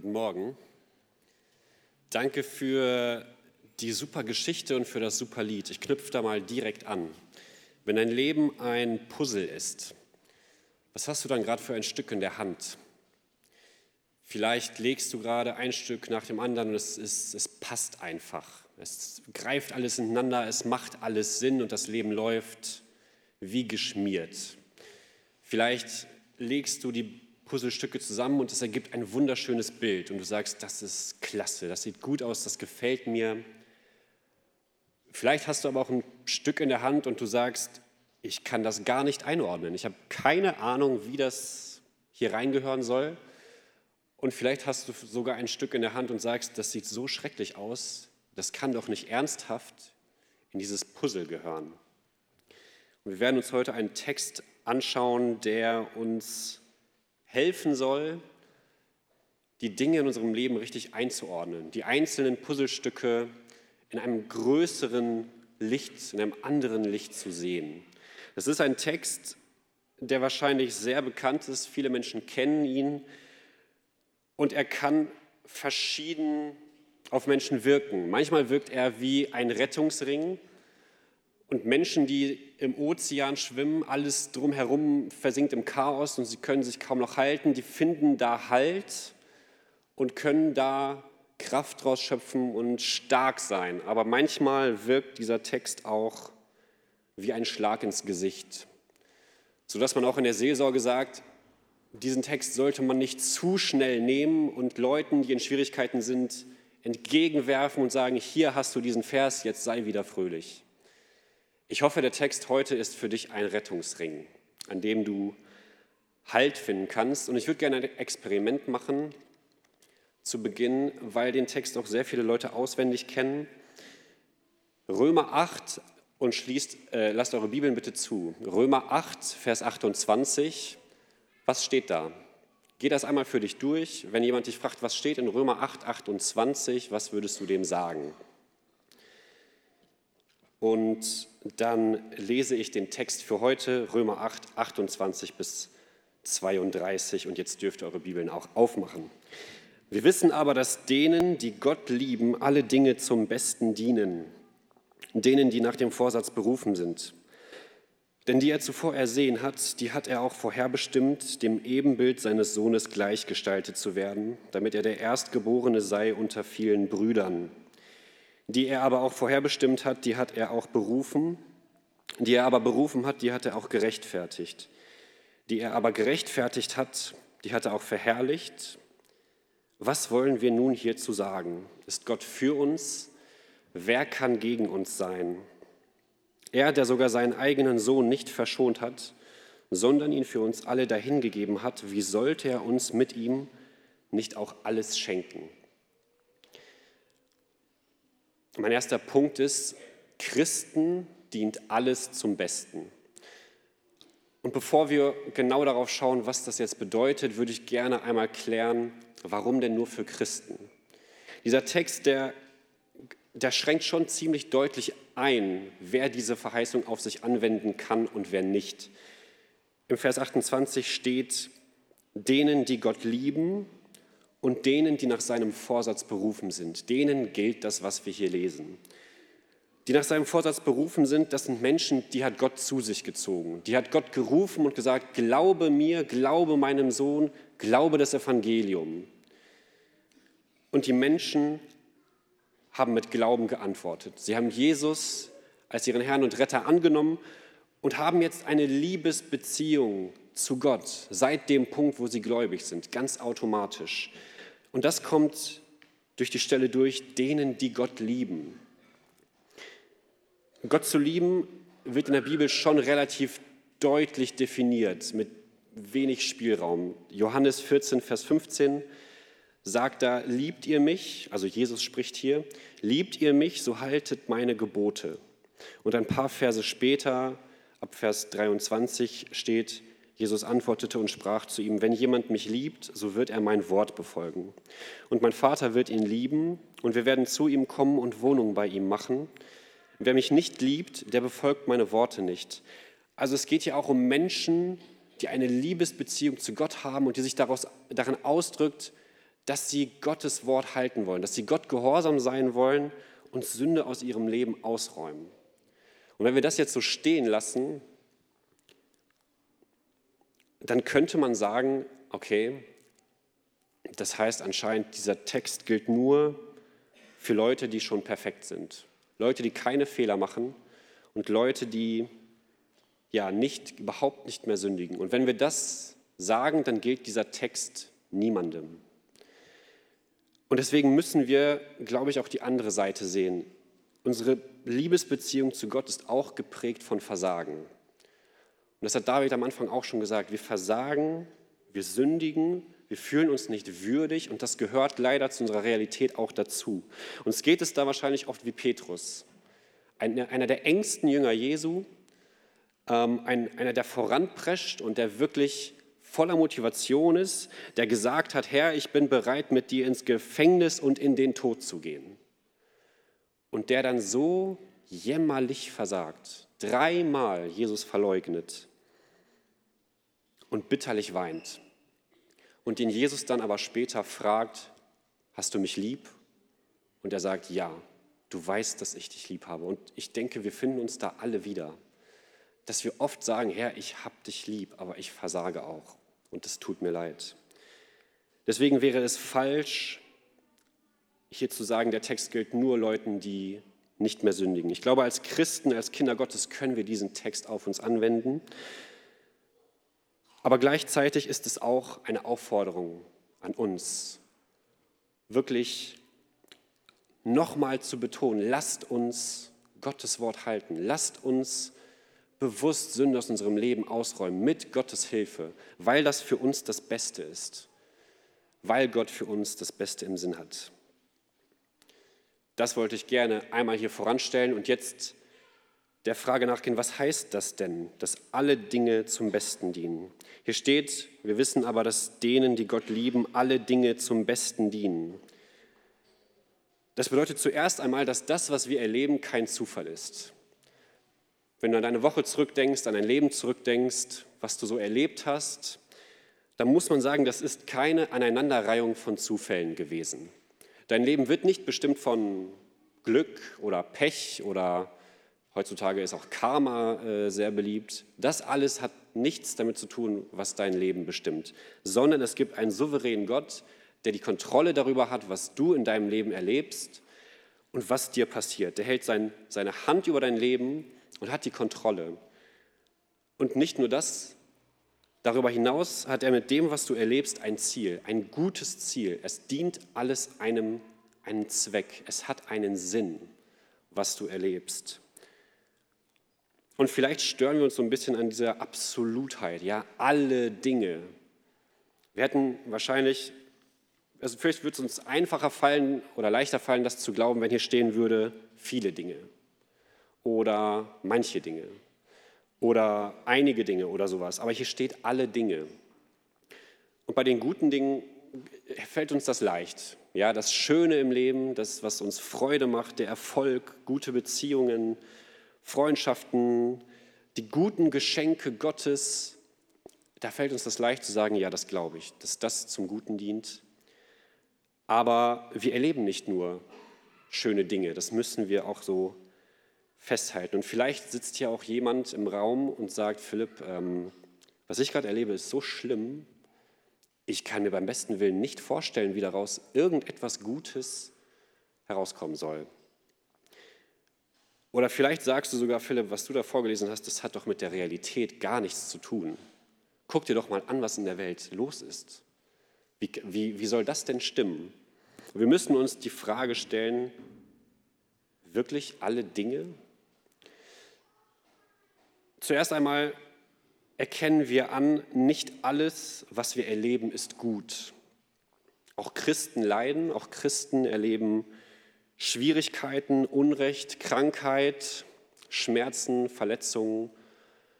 Guten Morgen. Danke für die super Geschichte und für das super Lied. Ich knüpfe da mal direkt an. Wenn dein Leben ein Puzzle ist, was hast du dann gerade für ein Stück in der Hand? Vielleicht legst du gerade ein Stück nach dem anderen und es, ist, es passt einfach. Es greift alles ineinander, es macht alles Sinn und das Leben läuft wie geschmiert. Vielleicht legst du die Puzzlestücke zusammen und es ergibt ein wunderschönes Bild und du sagst, das ist klasse, das sieht gut aus, das gefällt mir. Vielleicht hast du aber auch ein Stück in der Hand und du sagst, ich kann das gar nicht einordnen. Ich habe keine Ahnung, wie das hier reingehören soll. Und vielleicht hast du sogar ein Stück in der Hand und sagst, das sieht so schrecklich aus, das kann doch nicht ernsthaft in dieses Puzzle gehören. Und wir werden uns heute einen Text anschauen, der uns helfen soll, die Dinge in unserem Leben richtig einzuordnen, die einzelnen Puzzlestücke in einem größeren Licht, in einem anderen Licht zu sehen. Das ist ein Text, der wahrscheinlich sehr bekannt ist. Viele Menschen kennen ihn und er kann verschieden auf Menschen wirken. Manchmal wirkt er wie ein Rettungsring, und Menschen, die im Ozean schwimmen, alles drumherum versinkt im Chaos und sie können sich kaum noch halten, die finden da Halt und können da Kraft draus schöpfen und stark sein. Aber manchmal wirkt dieser Text auch wie ein Schlag ins Gesicht, sodass man auch in der Seelsorge sagt, diesen Text sollte man nicht zu schnell nehmen und Leuten, die in Schwierigkeiten sind, entgegenwerfen und sagen, hier hast du diesen Vers, jetzt sei wieder fröhlich. Ich hoffe, der Text heute ist für dich ein Rettungsring, an dem du Halt finden kannst. Und ich würde gerne ein Experiment machen zu Beginn, weil den Text auch sehr viele Leute auswendig kennen. Römer 8 und schließt, äh, lasst eure Bibeln bitte zu. Römer 8, Vers 28. Was steht da? Geh das einmal für dich durch. Wenn jemand dich fragt, was steht in Römer 8, 28, was würdest du dem sagen? Und dann lese ich den Text für heute, Römer 8, 28 bis 32. Und jetzt dürft ihr eure Bibeln auch aufmachen. Wir wissen aber, dass denen, die Gott lieben, alle Dinge zum Besten dienen. Denen, die nach dem Vorsatz berufen sind. Denn die er zuvor ersehen hat, die hat er auch vorherbestimmt, dem Ebenbild seines Sohnes gleichgestaltet zu werden, damit er der Erstgeborene sei unter vielen Brüdern. Die er aber auch vorherbestimmt hat, die hat er auch berufen. Die er aber berufen hat, die hat er auch gerechtfertigt. Die er aber gerechtfertigt hat, die hat er auch verherrlicht. Was wollen wir nun hierzu sagen? Ist Gott für uns? Wer kann gegen uns sein? Er, der sogar seinen eigenen Sohn nicht verschont hat, sondern ihn für uns alle dahingegeben hat, wie sollte er uns mit ihm nicht auch alles schenken? Mein erster Punkt ist, Christen dient alles zum Besten. Und bevor wir genau darauf schauen, was das jetzt bedeutet, würde ich gerne einmal klären, warum denn nur für Christen? Dieser Text, der, der schränkt schon ziemlich deutlich ein, wer diese Verheißung auf sich anwenden kann und wer nicht. Im Vers 28 steht, denen, die Gott lieben und denen, die nach seinem Vorsatz berufen sind. Denen gilt das, was wir hier lesen. Die nach seinem Vorsatz berufen sind, das sind Menschen, die hat Gott zu sich gezogen. Die hat Gott gerufen und gesagt, glaube mir, glaube meinem Sohn, glaube das Evangelium. Und die Menschen haben mit Glauben geantwortet. Sie haben Jesus als ihren Herrn und Retter angenommen und haben jetzt eine Liebesbeziehung zu Gott seit dem Punkt, wo sie gläubig sind, ganz automatisch. Und das kommt durch die Stelle durch, denen, die Gott lieben. Gott zu lieben wird in der Bibel schon relativ deutlich definiert, mit wenig Spielraum. Johannes 14, Vers 15 sagt da, liebt ihr mich, also Jesus spricht hier, liebt ihr mich, so haltet meine Gebote. Und ein paar Verse später, ab Vers 23 steht, Jesus antwortete und sprach zu ihm, wenn jemand mich liebt, so wird er mein Wort befolgen. Und mein Vater wird ihn lieben, und wir werden zu ihm kommen und Wohnung bei ihm machen. Wer mich nicht liebt, der befolgt meine Worte nicht. Also es geht hier auch um Menschen, die eine Liebesbeziehung zu Gott haben und die sich daraus, darin ausdrückt, dass sie Gottes Wort halten wollen, dass sie Gott gehorsam sein wollen und Sünde aus ihrem Leben ausräumen. Und wenn wir das jetzt so stehen lassen, dann könnte man sagen, okay, das heißt anscheinend, dieser Text gilt nur für Leute, die schon perfekt sind. Leute, die keine Fehler machen und Leute, die ja nicht, überhaupt nicht mehr sündigen. Und wenn wir das sagen, dann gilt dieser Text niemandem. Und deswegen müssen wir, glaube ich, auch die andere Seite sehen. Unsere Liebesbeziehung zu Gott ist auch geprägt von Versagen. Und das hat David am Anfang auch schon gesagt. Wir versagen, wir sündigen, wir fühlen uns nicht würdig und das gehört leider zu unserer Realität auch dazu. Uns geht es da wahrscheinlich oft wie Petrus, einer der engsten Jünger Jesu, ähm, einer, der voranprescht und der wirklich voller Motivation ist, der gesagt hat, Herr, ich bin bereit, mit dir ins Gefängnis und in den Tod zu gehen. Und der dann so jämmerlich versagt, dreimal Jesus verleugnet und bitterlich weint und den Jesus dann aber später fragt, hast du mich lieb? Und er sagt, ja, du weißt, dass ich dich lieb habe. Und ich denke, wir finden uns da alle wieder, dass wir oft sagen, Herr, ich habe dich lieb, aber ich versage auch. Und es tut mir leid. Deswegen wäre es falsch, hier zu sagen, der Text gilt nur Leuten, die nicht mehr sündigen. Ich glaube, als Christen, als Kinder Gottes können wir diesen Text auf uns anwenden. Aber gleichzeitig ist es auch eine Aufforderung an uns, wirklich nochmal zu betonen, lasst uns Gottes Wort halten, lasst uns bewusst Sünde aus unserem Leben ausräumen mit Gottes Hilfe, weil das für uns das Beste ist, weil Gott für uns das Beste im Sinn hat. Das wollte ich gerne einmal hier voranstellen und jetzt der Frage nachgehen, was heißt das denn, dass alle Dinge zum Besten dienen? Hier steht, wir wissen aber, dass denen, die Gott lieben, alle Dinge zum Besten dienen. Das bedeutet zuerst einmal, dass das, was wir erleben, kein Zufall ist. Wenn du an deine Woche zurückdenkst, an dein Leben zurückdenkst, was du so erlebt hast, dann muss man sagen, das ist keine Aneinanderreihung von Zufällen gewesen. Dein Leben wird nicht bestimmt von Glück oder Pech oder Heutzutage ist auch Karma äh, sehr beliebt. Das alles hat nichts damit zu tun, was dein Leben bestimmt, sondern es gibt einen souveränen Gott, der die Kontrolle darüber hat, was du in deinem Leben erlebst und was dir passiert. Der hält sein, seine Hand über dein Leben und hat die Kontrolle. Und nicht nur das, darüber hinaus hat er mit dem, was du erlebst, ein Ziel, ein gutes Ziel. Es dient alles einem, einem Zweck. Es hat einen Sinn, was du erlebst. Und vielleicht stören wir uns so ein bisschen an dieser Absolutheit, ja, alle Dinge. Wir hätten wahrscheinlich, also vielleicht würde es uns einfacher fallen oder leichter fallen, das zu glauben, wenn hier stehen würde, viele Dinge oder manche Dinge oder einige Dinge oder sowas. Aber hier steht alle Dinge. Und bei den guten Dingen fällt uns das leicht. Ja, das Schöne im Leben, das, was uns Freude macht, der Erfolg, gute Beziehungen, Freundschaften, die guten Geschenke Gottes, da fällt uns das leicht zu sagen, ja, das glaube ich, dass das zum Guten dient. Aber wir erleben nicht nur schöne Dinge, das müssen wir auch so festhalten. Und vielleicht sitzt hier auch jemand im Raum und sagt, Philipp, ähm, was ich gerade erlebe, ist so schlimm, ich kann mir beim besten Willen nicht vorstellen, wie daraus irgendetwas Gutes herauskommen soll. Oder vielleicht sagst du sogar, Philipp, was du da vorgelesen hast, das hat doch mit der Realität gar nichts zu tun. Guck dir doch mal an, was in der Welt los ist. Wie, wie, wie soll das denn stimmen? Wir müssen uns die Frage stellen, wirklich alle Dinge? Zuerst einmal erkennen wir an, nicht alles, was wir erleben, ist gut. Auch Christen leiden, auch Christen erleben Schwierigkeiten, Unrecht, Krankheit, Schmerzen, Verletzungen.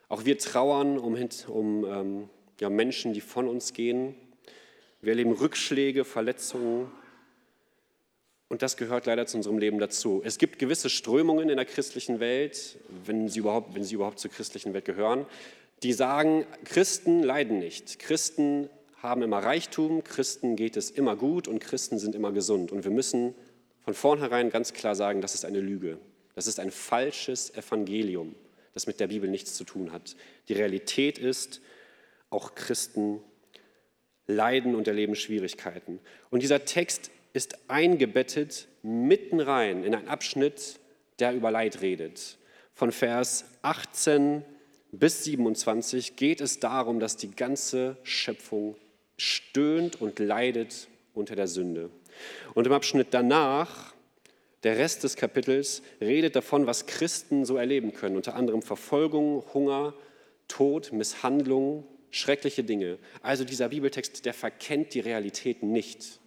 Auch wir trauern um, um ähm, ja, Menschen, die von uns gehen. Wir erleben Rückschläge, Verletzungen. Und das gehört leider zu unserem Leben dazu. Es gibt gewisse Strömungen in der christlichen Welt, wenn sie überhaupt, wenn sie überhaupt zur christlichen Welt gehören, die sagen, Christen leiden nicht. Christen haben immer Reichtum, Christen geht es immer gut und Christen sind immer gesund. Und wir müssen von vornherein ganz klar sagen, das ist eine Lüge. Das ist ein falsches Evangelium, das mit der Bibel nichts zu tun hat. Die Realität ist, auch Christen leiden und erleben Schwierigkeiten. Und dieser Text ist eingebettet mitten rein in einen Abschnitt, der über Leid redet. Von Vers 18 bis 27 geht es darum, dass die ganze Schöpfung stöhnt und leidet unter der Sünde. Und im Abschnitt danach, der Rest des Kapitels, redet davon, was Christen so erleben können, unter anderem Verfolgung, Hunger, Tod, Misshandlung, schreckliche Dinge. Also dieser Bibeltext, der verkennt die Realität nicht,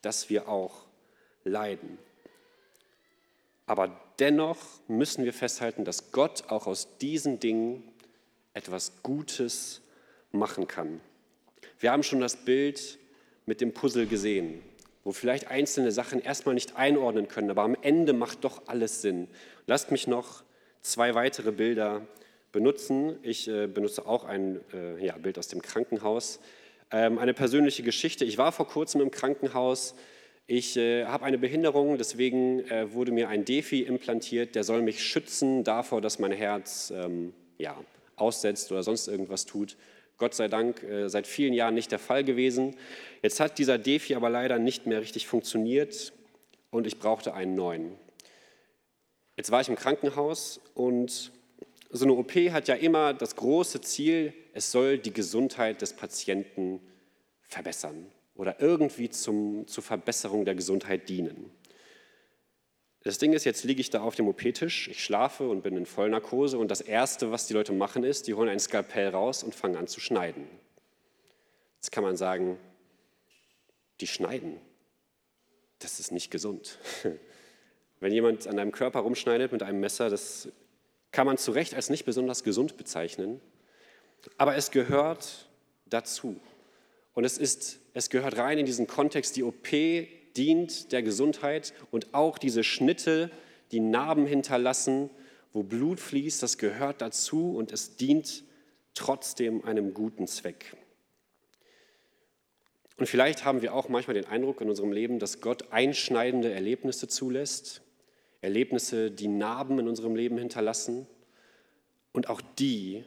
dass wir auch leiden. Aber dennoch müssen wir festhalten, dass Gott auch aus diesen Dingen etwas Gutes machen kann. Wir haben schon das Bild mit dem Puzzle gesehen, wo vielleicht einzelne Sachen erstmal nicht einordnen können, aber am Ende macht doch alles Sinn. Lasst mich noch zwei weitere Bilder benutzen. Ich äh, benutze auch ein äh, ja, Bild aus dem Krankenhaus. Ähm, eine persönliche Geschichte. Ich war vor kurzem im Krankenhaus. Ich äh, habe eine Behinderung, deswegen äh, wurde mir ein Defi implantiert, der soll mich schützen davor, dass mein Herz ähm, ja, aussetzt oder sonst irgendwas tut. Gott sei Dank äh, seit vielen Jahren nicht der Fall gewesen. Jetzt hat dieser Defi aber leider nicht mehr richtig funktioniert und ich brauchte einen neuen. Jetzt war ich im Krankenhaus und so eine OP hat ja immer das große Ziel, es soll die Gesundheit des Patienten verbessern oder irgendwie zum, zur Verbesserung der Gesundheit dienen. Das Ding ist, jetzt liege ich da auf dem OP-Tisch, ich schlafe und bin in Vollnarkose und das Erste, was die Leute machen, ist, die holen ein Skalpell raus und fangen an zu schneiden. Jetzt kann man sagen, die schneiden. Das ist nicht gesund. Wenn jemand an deinem Körper rumschneidet mit einem Messer, das kann man zu Recht als nicht besonders gesund bezeichnen, aber es gehört dazu. Und es, ist, es gehört rein in diesen Kontext, die OP dient der Gesundheit und auch diese Schnitte, die Narben hinterlassen, wo Blut fließt, das gehört dazu und es dient trotzdem einem guten Zweck. Und vielleicht haben wir auch manchmal den Eindruck in unserem Leben, dass Gott einschneidende Erlebnisse zulässt, Erlebnisse, die Narben in unserem Leben hinterlassen. Und auch die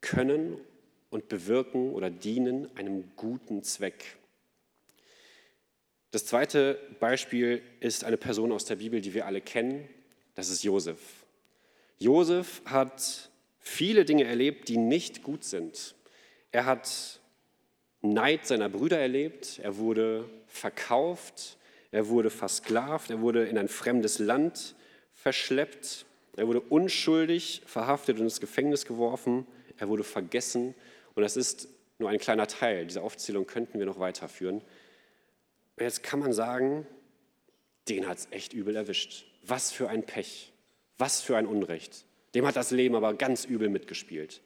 können und bewirken oder dienen einem guten Zweck. Das zweite Beispiel ist eine Person aus der Bibel, die wir alle kennen. Das ist Josef. Josef hat viele Dinge erlebt, die nicht gut sind. Er hat Neid seiner Brüder erlebt, er wurde verkauft, er wurde versklavt, er wurde in ein fremdes Land verschleppt, er wurde unschuldig verhaftet und ins Gefängnis geworfen, er wurde vergessen. Und das ist nur ein kleiner Teil. Diese Aufzählung könnten wir noch weiterführen. Und jetzt kann man sagen, den hat es echt übel erwischt. Was für ein Pech, was für ein Unrecht. Dem hat das Leben aber ganz übel mitgespielt.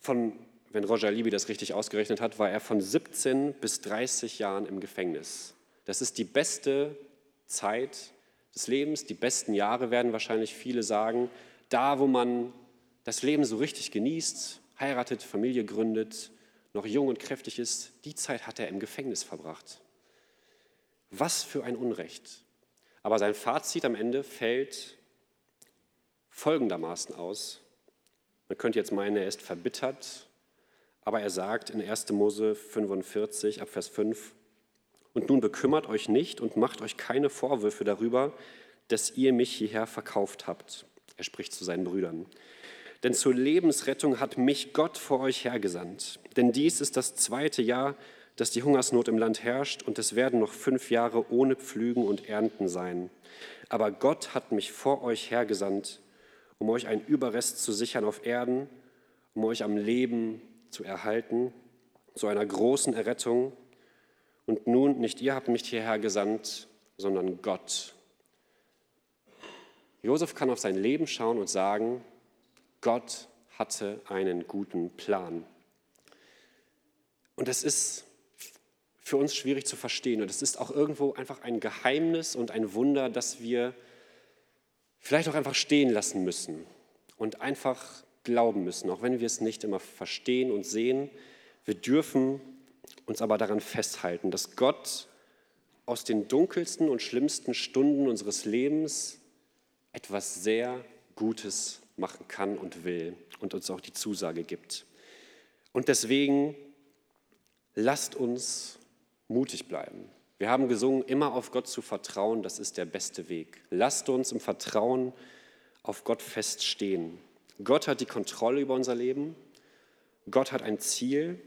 Von, wenn Roger Libby das richtig ausgerechnet hat, war er von 17 bis 30 Jahren im Gefängnis. Das ist die beste Zeit des Lebens, die besten Jahre werden wahrscheinlich viele sagen. Da, wo man das Leben so richtig genießt, heiratet, Familie gründet, noch jung und kräftig ist, die Zeit hat er im Gefängnis verbracht. Was für ein Unrecht. Aber sein Fazit am Ende fällt folgendermaßen aus. Man könnte jetzt meinen, er ist verbittert, aber er sagt in 1. Mose 45 ab Vers 5, und nun bekümmert euch nicht und macht euch keine Vorwürfe darüber, dass ihr mich hierher verkauft habt. Er spricht zu seinen Brüdern. Denn zur Lebensrettung hat mich Gott vor euch hergesandt. Denn dies ist das zweite Jahr, dass die Hungersnot im Land herrscht, und es werden noch fünf Jahre ohne Pflügen und Ernten sein. Aber Gott hat mich vor euch hergesandt, um euch einen Überrest zu sichern auf Erden, um euch am Leben zu erhalten, zu einer großen Errettung. Und nun, nicht ihr habt mich hierher gesandt, sondern Gott. Josef kann auf sein Leben schauen und sagen, Gott hatte einen guten Plan. Und das ist für uns schwierig zu verstehen. Und es ist auch irgendwo einfach ein Geheimnis und ein Wunder, das wir vielleicht auch einfach stehen lassen müssen und einfach glauben müssen, auch wenn wir es nicht immer verstehen und sehen. Wir dürfen uns aber daran festhalten, dass Gott aus den dunkelsten und schlimmsten Stunden unseres Lebens etwas sehr Gutes machen kann und will und uns auch die Zusage gibt. Und deswegen lasst uns mutig bleiben. Wir haben gesungen, immer auf Gott zu vertrauen, das ist der beste Weg. Lasst uns im Vertrauen auf Gott feststehen. Gott hat die Kontrolle über unser Leben. Gott hat ein Ziel.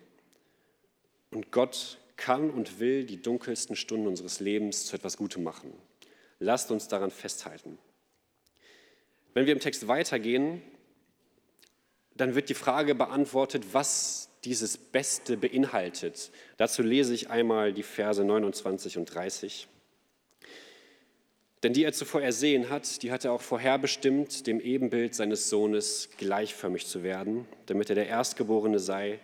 Und Gott kann und will die dunkelsten Stunden unseres Lebens zu etwas Gutem machen. Lasst uns daran festhalten. Wenn wir im Text weitergehen, dann wird die Frage beantwortet, was dieses Beste beinhaltet. Dazu lese ich einmal die Verse 29 und 30. Denn die er zuvor ersehen hat, die hat er auch vorherbestimmt, dem Ebenbild seines Sohnes gleichförmig zu werden, damit er der Erstgeborene sei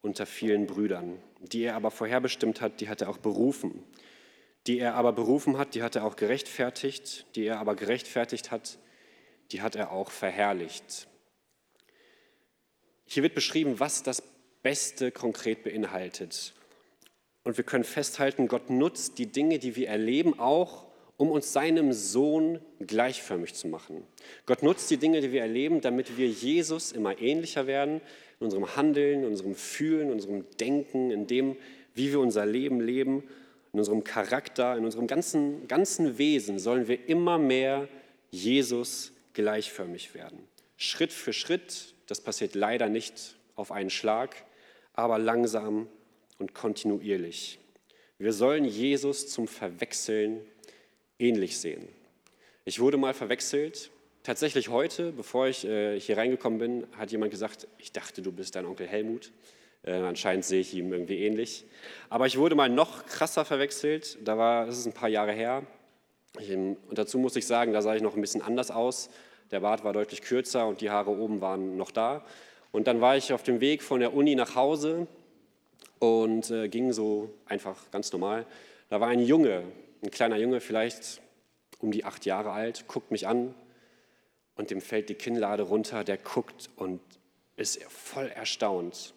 unter vielen Brüdern. Die er aber vorherbestimmt hat, die hat er auch berufen. Die er aber berufen hat, die hat er auch gerechtfertigt. Die er aber gerechtfertigt hat, die hat er auch verherrlicht. Hier wird beschrieben, was das Beste konkret beinhaltet. Und wir können festhalten, Gott nutzt die Dinge, die wir erleben, auch, um uns seinem Sohn gleichförmig zu machen. Gott nutzt die Dinge, die wir erleben, damit wir Jesus immer ähnlicher werden, in unserem Handeln, in unserem Fühlen, in unserem Denken, in dem, wie wir unser Leben leben, in unserem Charakter, in unserem ganzen, ganzen Wesen sollen wir immer mehr Jesus gleichförmig werden. Schritt für Schritt, das passiert leider nicht auf einen Schlag, aber langsam und kontinuierlich. Wir sollen Jesus zum Verwechseln ähnlich sehen. Ich wurde mal verwechselt. Tatsächlich heute, bevor ich äh, hier reingekommen bin, hat jemand gesagt, ich dachte, du bist dein Onkel Helmut. Äh, anscheinend sehe ich ihm irgendwie ähnlich. Aber ich wurde mal noch krasser verwechselt. Da war, das ist ein paar Jahre her. Ich, und dazu muss ich sagen, da sah ich noch ein bisschen anders aus. Der Bart war deutlich kürzer und die Haare oben waren noch da. Und dann war ich auf dem Weg von der Uni nach Hause und äh, ging so einfach ganz normal. Da war ein Junge, ein kleiner Junge, vielleicht um die acht Jahre alt, guckt mich an und dem fällt die Kinnlade runter. Der guckt und ist voll erstaunt.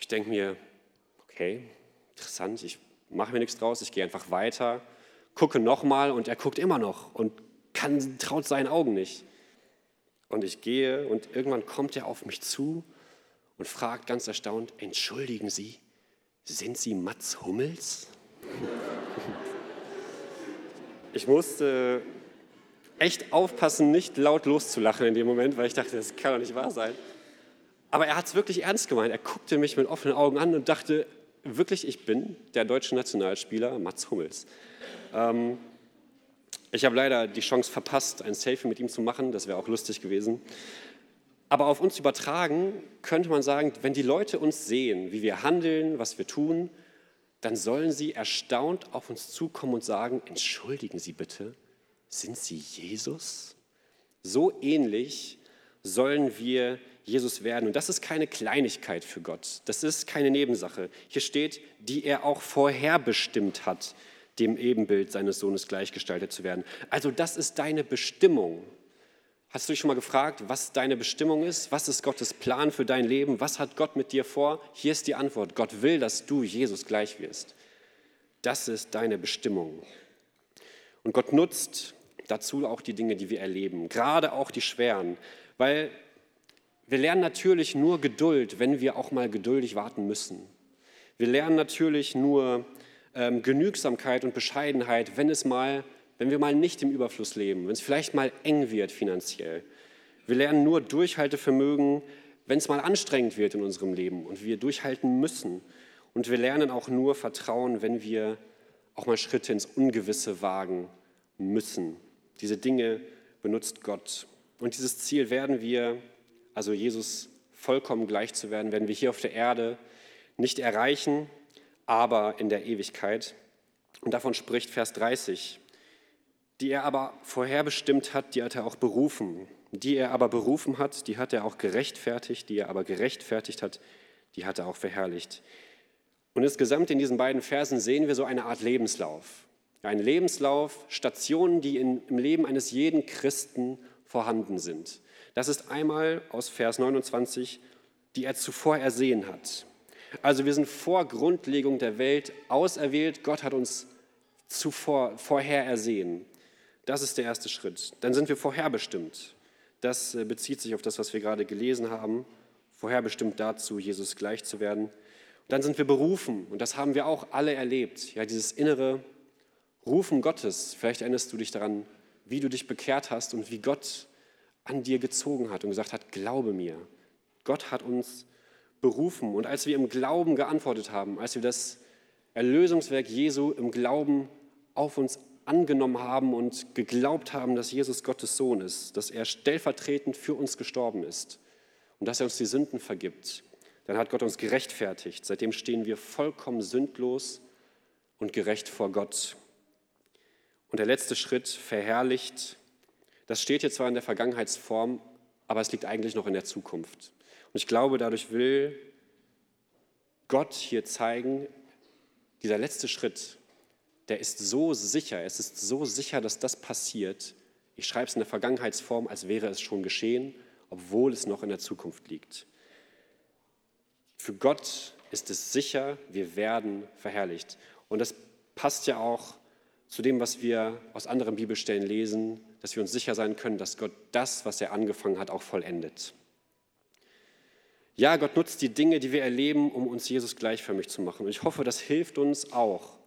Ich denke mir, okay, interessant, ich mache mir nichts draus, ich gehe einfach weiter, gucke nochmal und er guckt immer noch und kann, traut seinen Augen nicht. Und ich gehe und irgendwann kommt er auf mich zu und fragt ganz erstaunt, entschuldigen Sie, sind Sie Mats Hummels? Ich musste echt aufpassen, nicht laut loszulachen in dem Moment, weil ich dachte, das kann doch nicht wahr sein. Aber er hat es wirklich ernst gemeint. Er guckte mich mit offenen Augen an und dachte, wirklich, ich bin der deutsche Nationalspieler Mats Hummels. Ähm, ich habe leider die Chance verpasst, ein Selfie mit ihm zu machen, das wäre auch lustig gewesen. Aber auf uns übertragen könnte man sagen, wenn die Leute uns sehen, wie wir handeln, was wir tun, dann sollen sie erstaunt auf uns zukommen und sagen, entschuldigen Sie bitte, sind Sie Jesus? So ähnlich sollen wir Jesus werden. Und das ist keine Kleinigkeit für Gott. Das ist keine Nebensache. Hier steht, die er auch vorherbestimmt hat dem Ebenbild seines Sohnes gleichgestaltet zu werden. Also das ist deine Bestimmung. Hast du dich schon mal gefragt, was deine Bestimmung ist? Was ist Gottes Plan für dein Leben? Was hat Gott mit dir vor? Hier ist die Antwort. Gott will, dass du Jesus gleich wirst. Das ist deine Bestimmung. Und Gott nutzt dazu auch die Dinge, die wir erleben, gerade auch die schweren, weil wir lernen natürlich nur Geduld, wenn wir auch mal geduldig warten müssen. Wir lernen natürlich nur ähm, Genügsamkeit und Bescheidenheit, wenn es mal, wenn wir mal nicht im Überfluss leben, wenn es vielleicht mal eng wird finanziell. Wir lernen nur Durchhaltevermögen, wenn es mal anstrengend wird in unserem Leben und wir durchhalten müssen. Und wir lernen auch nur Vertrauen, wenn wir auch mal Schritte ins Ungewisse wagen müssen. Diese Dinge benutzt Gott. Und dieses Ziel werden wir, also Jesus vollkommen gleich zu werden, werden wir hier auf der Erde nicht erreichen, aber in der Ewigkeit. Und davon spricht Vers 30. Die er aber vorherbestimmt hat, die hat er auch berufen. Die er aber berufen hat, die hat er auch gerechtfertigt. Die er aber gerechtfertigt hat, die hat er auch verherrlicht. Und insgesamt in diesen beiden Versen sehen wir so eine Art Lebenslauf. Ein Lebenslauf, Stationen, die im Leben eines jeden Christen vorhanden sind. Das ist einmal aus Vers 29 die er zuvor ersehen hat. Also wir sind vor Grundlegung der Welt auserwählt. Gott hat uns zuvor, vorher ersehen. Das ist der erste Schritt. Dann sind wir vorherbestimmt. Das äh, bezieht sich auf das, was wir gerade gelesen haben. Vorherbestimmt dazu, Jesus gleich zu werden. Und dann sind wir berufen. Und das haben wir auch alle erlebt. Ja, dieses innere Rufen Gottes. Vielleicht erinnerst du dich daran, wie du dich bekehrt hast und wie Gott an dir gezogen hat und gesagt hat, glaube mir. Gott hat uns berufen. Und als wir im Glauben geantwortet haben, als wir das Erlösungswerk Jesu im Glauben auf uns angenommen haben und geglaubt haben, dass Jesus Gottes Sohn ist, dass er stellvertretend für uns gestorben ist und dass er uns die Sünden vergibt, dann hat Gott uns gerechtfertigt. Seitdem stehen wir vollkommen sündlos und gerecht vor Gott. Und der letzte Schritt, verherrlicht, das steht hier zwar in der Vergangenheitsform, aber es liegt eigentlich noch in der Zukunft. Und ich glaube, dadurch will Gott hier zeigen, dieser letzte Schritt, der ist so sicher, es ist so sicher, dass das passiert. Ich schreibe es in der Vergangenheitsform, als wäre es schon geschehen, obwohl es noch in der Zukunft liegt. Für Gott ist es sicher, wir werden verherrlicht. Und das passt ja auch zu dem, was wir aus anderen Bibelstellen lesen, dass wir uns sicher sein können, dass Gott das, was er angefangen hat, auch vollendet. Ja, Gott nutzt die Dinge, die wir erleben, um uns Jesus gleichförmig zu machen. Und ich hoffe, das hilft uns auch,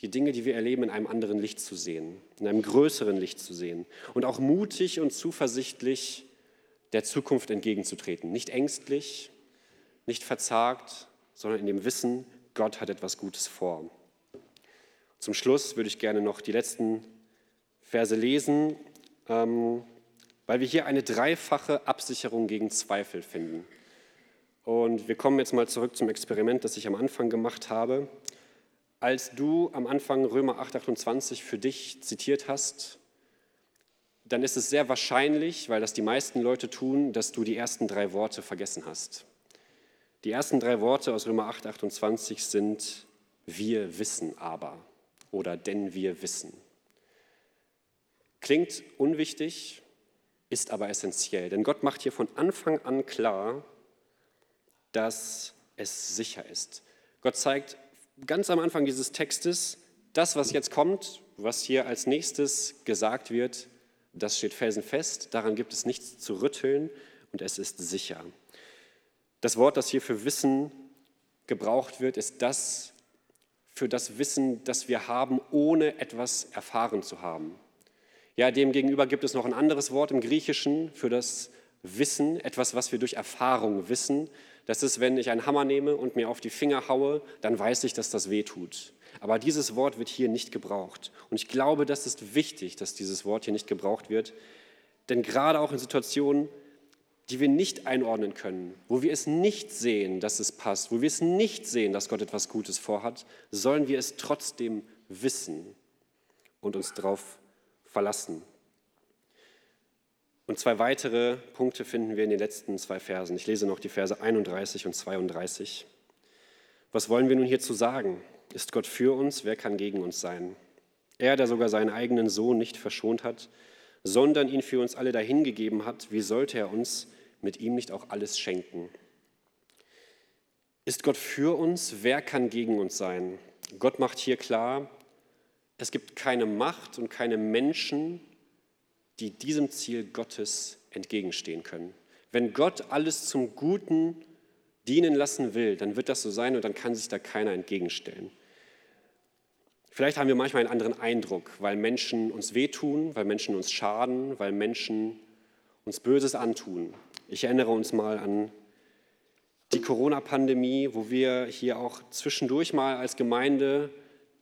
die Dinge, die wir erleben, in einem anderen Licht zu sehen, in einem größeren Licht zu sehen und auch mutig und zuversichtlich der Zukunft entgegenzutreten. Nicht ängstlich, nicht verzagt, sondern in dem Wissen, Gott hat etwas Gutes vor. Zum Schluss würde ich gerne noch die letzten Verse lesen, ähm, weil wir hier eine dreifache Absicherung gegen Zweifel finden. Und wir kommen jetzt mal zurück zum Experiment, das ich am Anfang gemacht habe. Als du am Anfang Römer 8, 28 für dich zitiert hast, dann ist es sehr wahrscheinlich, weil das die meisten Leute tun, dass du die ersten drei Worte vergessen hast. Die ersten drei Worte aus Römer 8, 28 sind wir wissen aber oder denn wir wissen. Klingt unwichtig, ist aber essentiell, denn Gott macht hier von Anfang an klar, dass es sicher ist. Gott zeigt ganz am Anfang dieses Textes, das, was jetzt kommt, was hier als nächstes gesagt wird, das steht felsenfest, daran gibt es nichts zu rütteln und es ist sicher. Das Wort, das hier für Wissen gebraucht wird, ist das für das Wissen, das wir haben, ohne etwas erfahren zu haben. Ja, demgegenüber gibt es noch ein anderes Wort im Griechischen für das Wissen, etwas, was wir durch Erfahrung wissen. Das ist, wenn ich einen Hammer nehme und mir auf die Finger haue, dann weiß ich, dass das weh tut. Aber dieses Wort wird hier nicht gebraucht. Und ich glaube, das ist wichtig, dass dieses Wort hier nicht gebraucht wird. Denn gerade auch in Situationen, die wir nicht einordnen können, wo wir es nicht sehen, dass es passt, wo wir es nicht sehen, dass Gott etwas Gutes vorhat, sollen wir es trotzdem wissen und uns darauf verlassen. Und zwei weitere Punkte finden wir in den letzten zwei Versen. Ich lese noch die Verse 31 und 32. Was wollen wir nun hierzu sagen? Ist Gott für uns? Wer kann gegen uns sein? Er, der sogar seinen eigenen Sohn nicht verschont hat, sondern ihn für uns alle dahingegeben hat, wie sollte er uns mit ihm nicht auch alles schenken? Ist Gott für uns? Wer kann gegen uns sein? Gott macht hier klar, es gibt keine Macht und keine Menschen, die diesem Ziel Gottes entgegenstehen können. Wenn Gott alles zum Guten dienen lassen will, dann wird das so sein und dann kann sich da keiner entgegenstellen. Vielleicht haben wir manchmal einen anderen Eindruck, weil Menschen uns wehtun, weil Menschen uns schaden, weil Menschen uns Böses antun. Ich erinnere uns mal an die Corona-Pandemie, wo wir hier auch zwischendurch mal als Gemeinde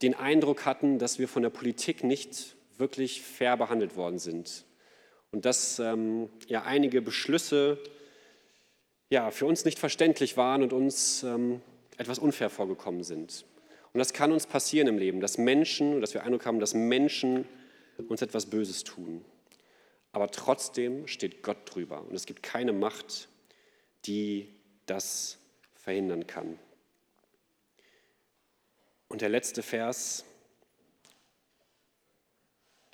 den Eindruck hatten, dass wir von der Politik nicht wirklich fair behandelt worden sind. Und dass ähm, ja einige Beschlüsse ja, für uns nicht verständlich waren und uns ähm, etwas unfair vorgekommen sind. Und das kann uns passieren im Leben, dass Menschen, dass wir Eindruck haben, dass Menschen uns etwas Böses tun. Aber trotzdem steht Gott drüber und es gibt keine Macht, die das verhindern kann. Und der letzte Vers,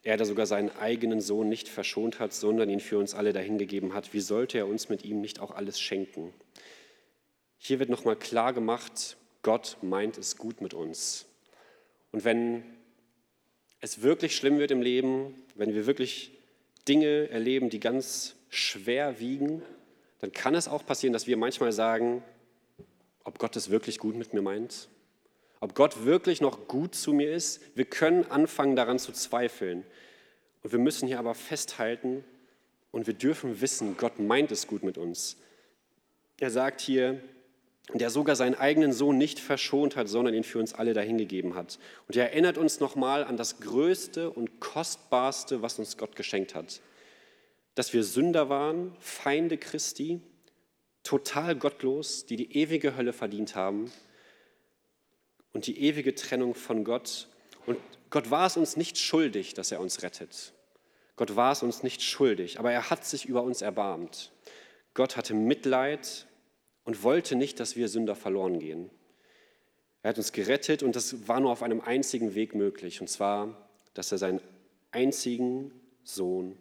er, der sogar seinen eigenen Sohn nicht verschont hat, sondern ihn für uns alle dahingegeben hat, wie sollte er uns mit ihm nicht auch alles schenken? Hier wird nochmal klar gemacht, Gott meint es gut mit uns. Und wenn es wirklich schlimm wird im Leben, wenn wir wirklich Dinge erleben, die ganz schwer wiegen, dann kann es auch passieren, dass wir manchmal sagen, ob Gott es wirklich gut mit mir meint, ob Gott wirklich noch gut zu mir ist. Wir können anfangen daran zu zweifeln. Und wir müssen hier aber festhalten und wir dürfen wissen, Gott meint es gut mit uns. Er sagt hier, der sogar seinen eigenen Sohn nicht verschont hat, sondern ihn für uns alle dahingegeben hat. Und er erinnert uns nochmal an das Größte und Kostbarste, was uns Gott geschenkt hat. Dass wir Sünder waren, Feinde Christi, total gottlos, die die ewige Hölle verdient haben und die ewige Trennung von Gott. Und Gott war es uns nicht schuldig, dass er uns rettet. Gott war es uns nicht schuldig, aber er hat sich über uns erbarmt. Gott hatte Mitleid und wollte nicht, dass wir Sünder verloren gehen. Er hat uns gerettet und das war nur auf einem einzigen Weg möglich, und zwar, dass er seinen einzigen Sohn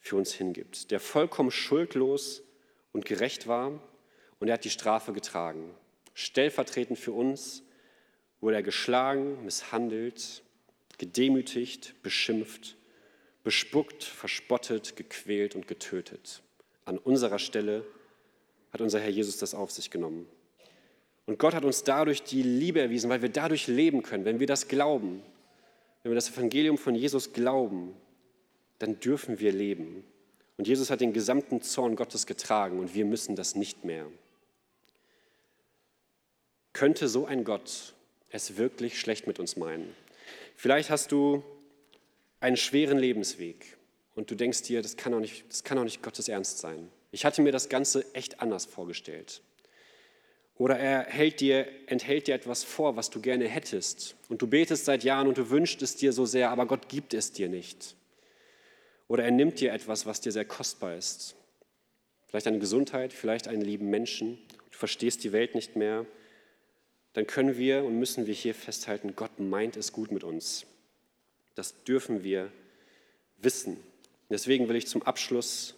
für uns hingibt, der vollkommen schuldlos und gerecht war und er hat die Strafe getragen. Stellvertretend für uns wurde er geschlagen, misshandelt, gedemütigt, beschimpft, bespuckt, verspottet, gequält und getötet. An unserer Stelle hat unser Herr Jesus das auf sich genommen. Und Gott hat uns dadurch die Liebe erwiesen, weil wir dadurch leben können. Wenn wir das glauben, wenn wir das Evangelium von Jesus glauben, dann dürfen wir leben. Und Jesus hat den gesamten Zorn Gottes getragen und wir müssen das nicht mehr. Könnte so ein Gott es wirklich schlecht mit uns meinen? Vielleicht hast du einen schweren Lebensweg und du denkst dir, das kann auch nicht, nicht Gottes Ernst sein. Ich hatte mir das Ganze echt anders vorgestellt. Oder er hält dir, enthält dir etwas vor, was du gerne hättest. Und du betest seit Jahren und du wünschst es dir so sehr, aber Gott gibt es dir nicht. Oder er nimmt dir etwas, was dir sehr kostbar ist. Vielleicht eine Gesundheit, vielleicht einen lieben Menschen. Du verstehst die Welt nicht mehr. Dann können wir und müssen wir hier festhalten, Gott meint es gut mit uns. Das dürfen wir wissen. Deswegen will ich zum Abschluss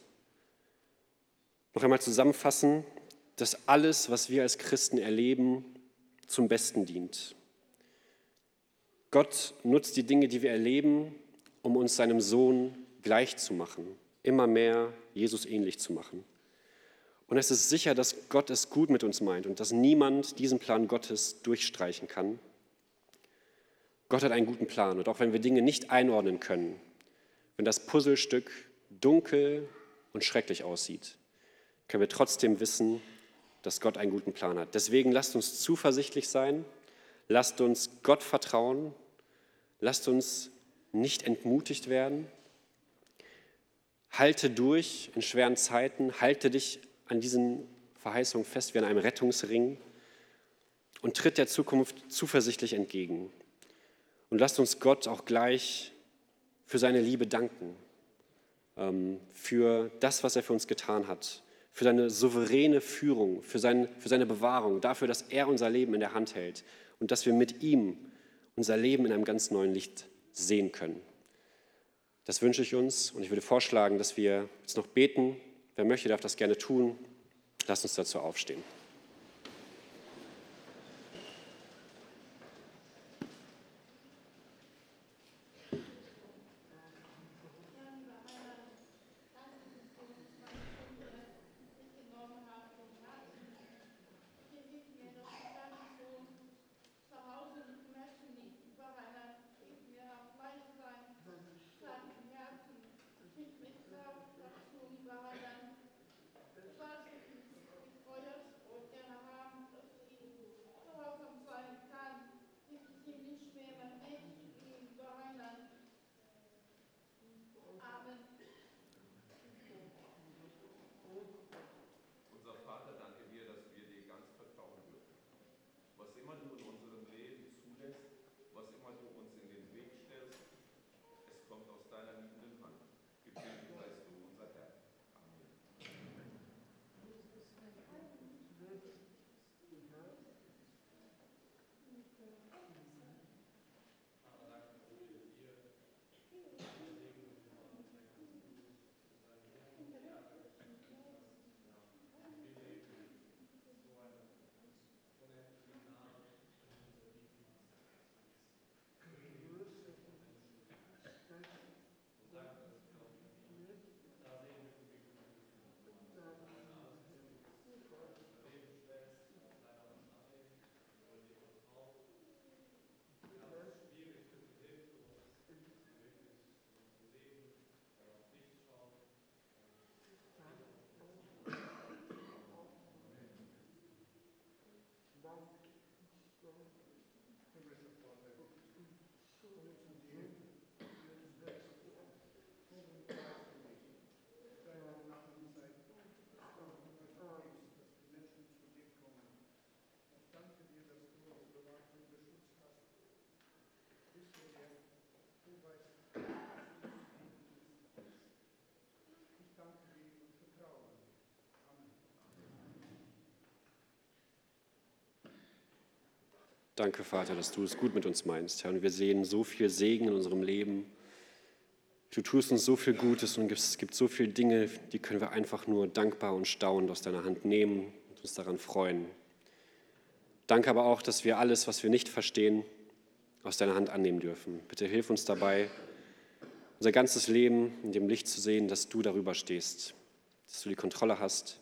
noch einmal zusammenfassen, dass alles, was wir als Christen erleben, zum Besten dient. Gott nutzt die Dinge, die wir erleben, um uns seinem Sohn gleich zu machen, immer mehr Jesus ähnlich zu machen. Und es ist sicher, dass Gott es gut mit uns meint und dass niemand diesen Plan Gottes durchstreichen kann. Gott hat einen guten Plan und auch wenn wir Dinge nicht einordnen können, wenn das Puzzlestück dunkel und schrecklich aussieht, können wir trotzdem wissen, dass Gott einen guten Plan hat. Deswegen lasst uns zuversichtlich sein, lasst uns Gott vertrauen, lasst uns nicht entmutigt werden. Halte durch in schweren Zeiten, halte dich an diesen Verheißungen fest wie an einem Rettungsring und tritt der Zukunft zuversichtlich entgegen. Und lasst uns Gott auch gleich für seine Liebe danken, ähm, für das, was er für uns getan hat für seine souveräne Führung, für, sein, für seine Bewahrung, dafür, dass er unser Leben in der Hand hält und dass wir mit ihm unser Leben in einem ganz neuen Licht sehen können. Das wünsche ich uns und ich würde vorschlagen, dass wir jetzt noch beten. Wer möchte, darf das gerne tun. Lasst uns dazu aufstehen. Danke, Vater, dass du es gut mit uns meinst, Herr. Und wir sehen so viel Segen in unserem Leben. Du tust uns so viel Gutes und es gibt so viele Dinge, die können wir einfach nur dankbar und staunend aus deiner Hand nehmen und uns daran freuen. Danke aber auch, dass wir alles, was wir nicht verstehen, aus deiner Hand annehmen dürfen. Bitte hilf uns dabei, unser ganzes Leben in dem Licht zu sehen, dass du darüber stehst, dass du die Kontrolle hast,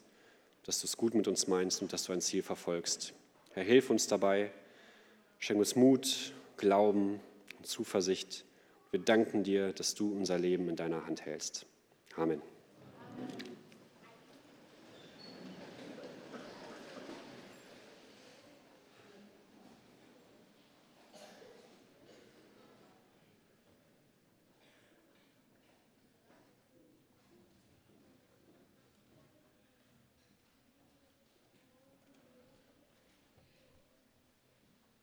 dass du es gut mit uns meinst und dass du ein Ziel verfolgst. Herr, hilf uns dabei, schenk uns Mut, Glauben und Zuversicht. Wir danken dir, dass du unser Leben in deiner Hand hältst. Amen.